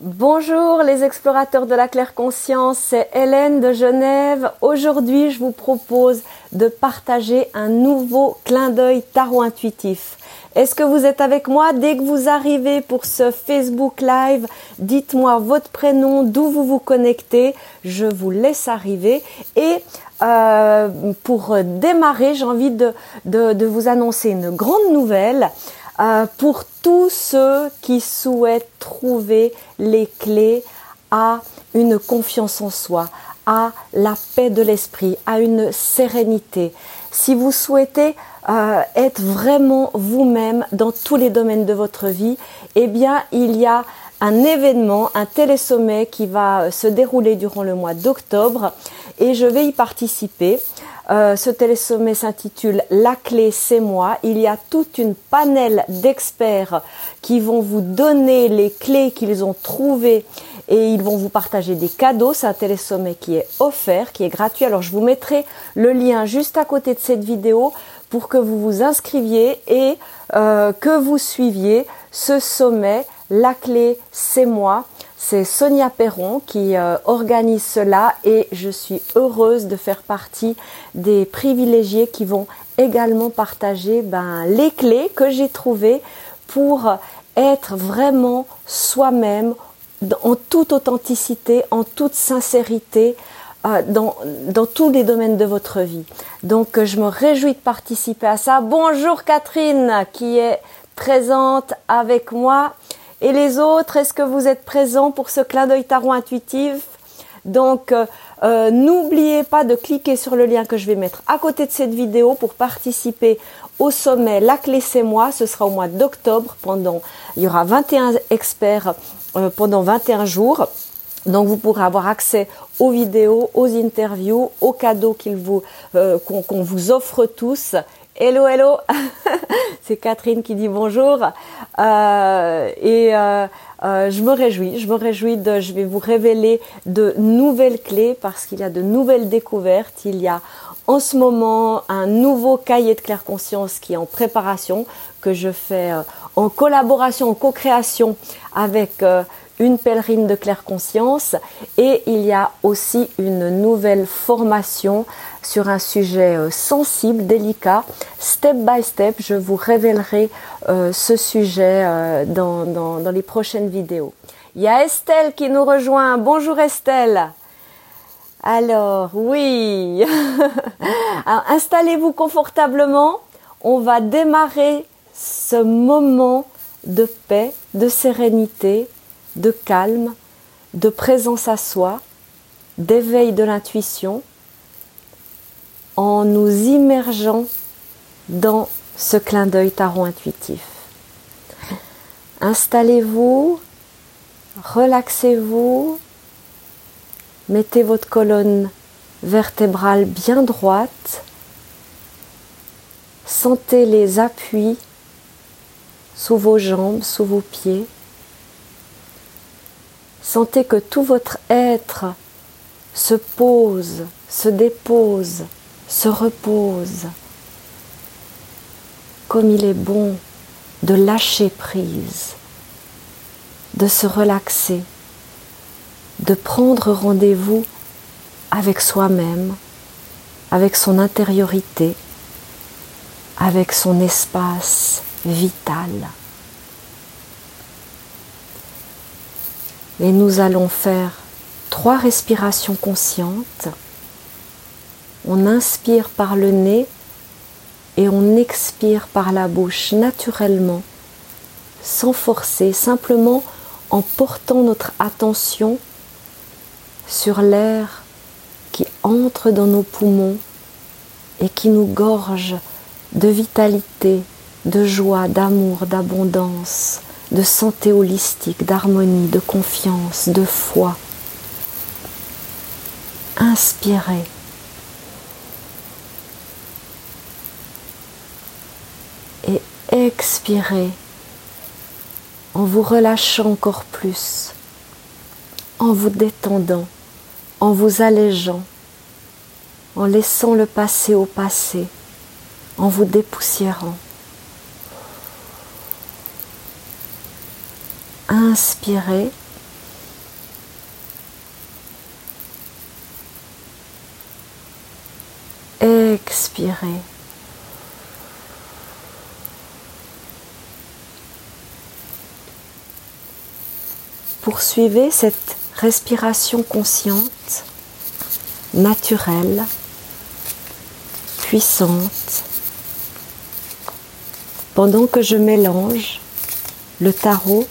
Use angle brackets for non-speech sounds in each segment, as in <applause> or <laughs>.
Bonjour les explorateurs de la claire conscience, c'est Hélène de Genève. Aujourd'hui, je vous propose de partager un nouveau clin d'œil tarot intuitif. Est-ce que vous êtes avec moi? Dès que vous arrivez pour ce Facebook Live, dites-moi votre prénom, d'où vous vous connectez. Je vous laisse arriver. Et euh, pour démarrer, j'ai envie de, de, vous annoncer une grande nouvelle. Euh, pour tous ceux qui souhaitent trouver les clés à une confiance en soi, à la paix de l'esprit, à une sérénité. Si vous souhaitez euh, être vraiment vous-même dans tous les domaines de votre vie, eh bien, il y a un événement, un télésommet qui va se dérouler durant le mois d'octobre et je vais y participer. Euh, ce télésommet s'intitule La clé, c'est moi. Il y a toute une panel d'experts qui vont vous donner les clés qu'ils ont trouvées et ils vont vous partager des cadeaux. C'est un télésommet qui est offert, qui est gratuit. Alors je vous mettrai le lien juste à côté de cette vidéo pour que vous vous inscriviez et euh, que vous suiviez ce sommet. La clé, c'est moi. C'est Sonia Perron qui euh, organise cela et je suis heureuse de faire partie des privilégiés qui vont également partager ben, les clés que j'ai trouvées pour être vraiment soi-même en toute authenticité, en toute sincérité, euh, dans, dans, tous les domaines de votre vie. Donc je me réjouis de participer à ça. Bonjour Catherine qui est présente avec moi. Et les autres, est-ce que vous êtes présents pour ce clin d'œil tarot intuitif? Donc, euh, euh, n'oubliez pas de cliquer sur le lien que je vais mettre à côté de cette vidéo pour participer au sommet La clé c'est moi. Ce sera au mois d'octobre. Pendant, il y aura 21 experts euh, pendant 21 jours. Donc vous pourrez avoir accès aux vidéos, aux interviews, aux cadeaux qu'on vous offre tous Hello, hello. <laughs> C'est Catherine qui dit bonjour. Euh, et euh, euh, je me réjouis. Je me réjouis de. Je vais vous révéler de nouvelles clés parce qu'il y a de nouvelles découvertes. Il y a en ce moment un nouveau cahier de claire conscience qui est en préparation que je fais en collaboration, en co-création avec une pèlerine de claire conscience et il y a aussi une nouvelle formation sur un sujet euh, sensible, délicat. Step by step, je vous révélerai euh, ce sujet euh, dans, dans, les prochaines vidéos. Il y a Estelle qui nous rejoint. Bonjour Estelle. Alors, oui. <laughs> Installez-vous confortablement. On va démarrer ce moment de paix, de sérénité, de calme, de présence à soi, d'éveil de l'intuition, en nous immergeant dans ce clin d'œil tarot intuitif. Installez-vous, relaxez-vous, mettez votre colonne vertébrale bien droite, sentez les appuis sous vos jambes, sous vos pieds. Sentez que tout votre être se pose, se dépose, se repose. Comme il est bon de lâcher prise, de se relaxer, de prendre rendez-vous avec soi-même, avec son intériorité, avec son espace vital. Et nous allons faire trois respirations conscientes. On inspire par le nez et on expire par la bouche naturellement, sans forcer, simplement en portant notre attention sur l'air qui entre dans nos poumons et qui nous gorge de vitalité, de joie, d'amour, d'abondance, de santé holistique, d'harmonie, de confiance, de foi. Inspirez. expirez en vous relâchant encore plus, en vous détendant, en vous allégeant, en laissant le passé au passé, en vous dépoussiérant. Inspirez. Expirez. Poursuivez cette respiration consciente, naturelle, puissante, pendant que je mélange le tarot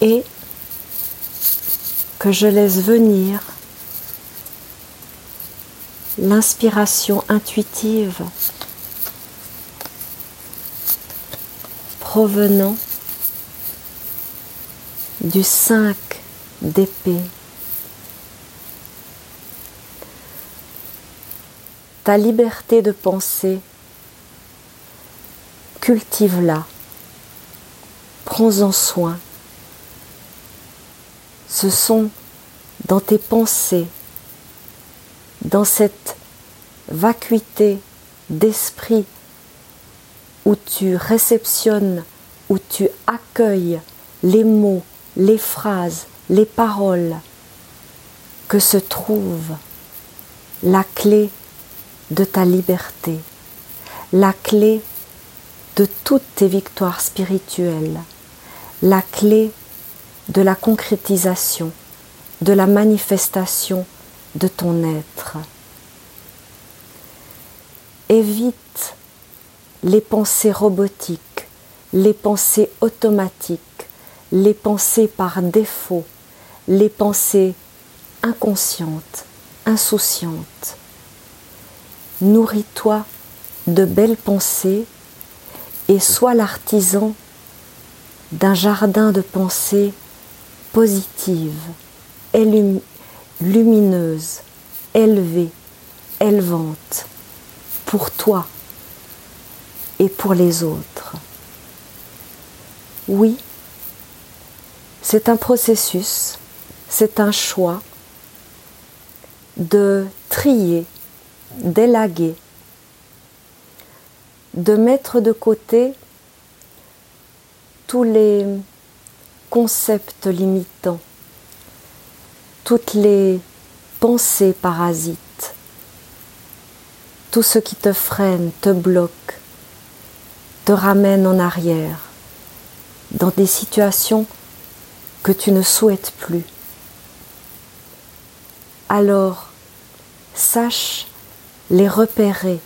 et que je laisse venir l'inspiration intuitive provenant du 5 d'épée. Ta liberté de penser, cultive-la, prends-en soin. Ce sont dans tes pensées, dans cette vacuité d'esprit où tu réceptionnes, où tu accueilles les mots, les phrases, les paroles, que se trouve la clé de ta liberté, la clé de toutes tes victoires spirituelles, la clé de la concrétisation, de la manifestation de ton être. Évite les pensées robotiques, les pensées automatiques, les pensées par défaut, les pensées inconscientes, insouciantes. Nourris-toi de belles pensées et sois l'artisan d'un jardin de pensées positives, lumineuses, élevées, élevantes, pour toi et pour les autres. Oui, c'est un processus, c'est un choix de trier, d'élaguer, de mettre de côté tous les concepts limitants, toutes les pensées parasites, tout ce qui te freine, te bloque, te ramène en arrière dans des situations que tu ne souhaites plus. Alors, sache les repérer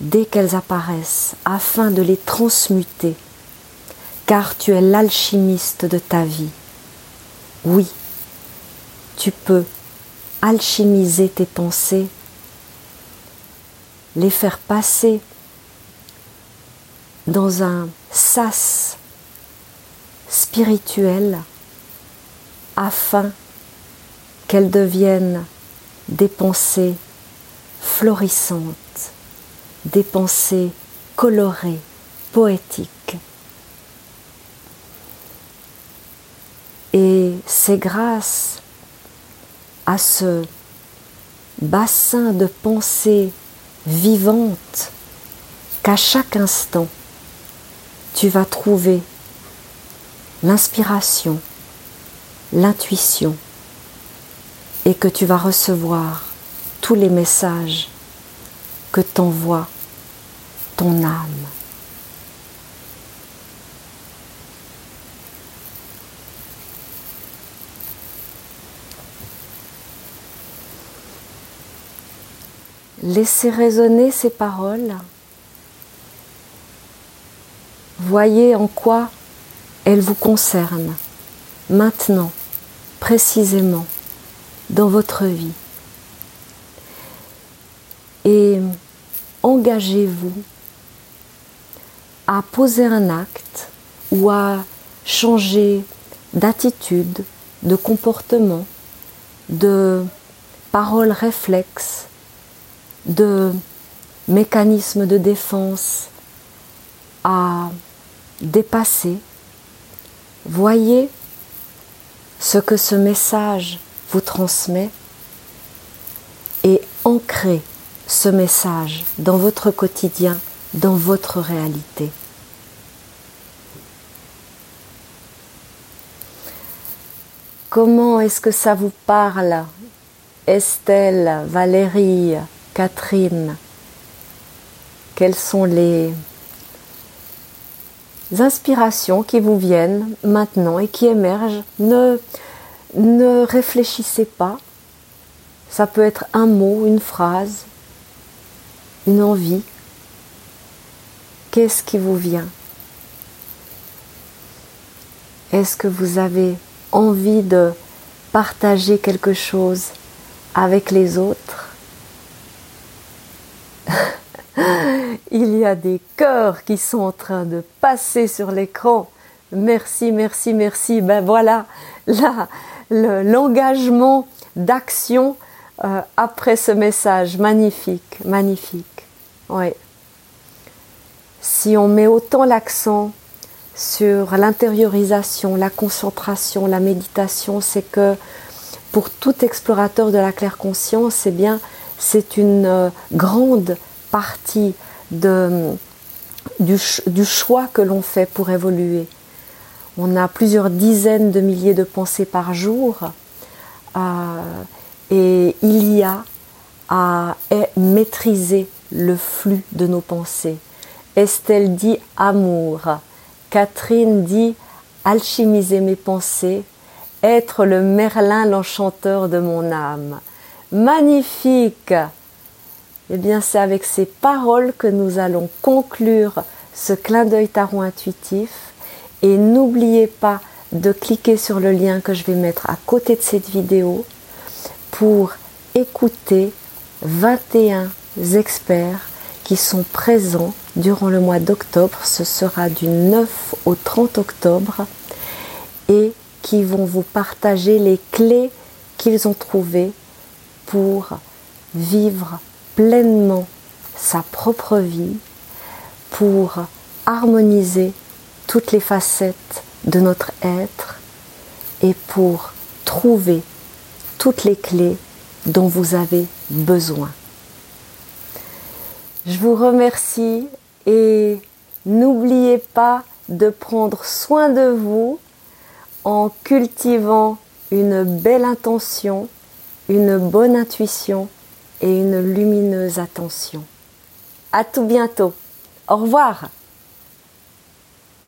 dès qu'elles apparaissent afin de les transmuter, car tu es l'alchimiste de ta vie. Oui, tu peux alchimiser tes pensées, les faire passer dans un sas spirituel afin qu'elles deviennent des pensées florissantes, des pensées colorées, poétiques. Et c'est grâce à ce bassin de pensées vivantes qu'à chaque instant, tu vas trouver l'inspiration, l'intuition, et que tu vas recevoir tous les messages que t'envoie ton âme. Laissez résonner ces paroles. Voyez en quoi elles vous concernent maintenant, précisément, dans votre vie. Et engagez-vous à poser un acte ou à changer d'attitude, de comportement, de paroles réflexes, de mécanismes de défense à dépasser. Voyez ce que ce message vous transmet et ancrez ce message dans votre quotidien, dans votre réalité. Comment est-ce que ça vous parle Estelle, Valérie, Catherine, quelles sont les inspirations qui vous viennent maintenant et qui émergent. Ne, ne réfléchissez pas. Ça peut être un mot, une phrase, une envie. Qu'est-ce qui vous vient? Est-ce que vous avez envie de partager quelque chose avec les autres Il a des cœurs qui sont en train de passer sur l'écran. Merci, merci, merci. Ben voilà, là, l'engagement d'action euh, après ce message. Magnifique, magnifique. Oui. Si on met autant l'accent sur l'intériorisation, la concentration, la méditation, c'est que pour tout explorateur de la claire conscience, c'est bien, c'est une euh, grande partie du, choix que l'on fait pour évoluer. On a plusieurs dizaines de milliers de pensées par jour euh, et il y a à maîtriser le flux de nos pensées. Estelle dit amour, Catherine dit alchimiser mes pensées, être le Merlin l'enchanteur de mon âme. Magnifique eh bien, c'est avec ces paroles que nous allons conclure ce clin d'œil tarot intuitif. Et n'oubliez pas de cliquer sur le lien que je vais mettre à côté de cette vidéo pour écouter 21 experts qui sont présents durant le mois d'octobre. Ce sera du 9 au 30 octobre et qui vont vous partager les clés qu'ils ont trouvées pour vivre pleinement sa propre vie pour harmoniser toutes les facettes de notre être et pour trouver toutes les clés dont vous avez besoin. Je vous remercie et n'oubliez pas de prendre soin de vous en cultivant une belle intention, une bonne intuition et une lumineuse attention. À tout bientôt. Au revoir.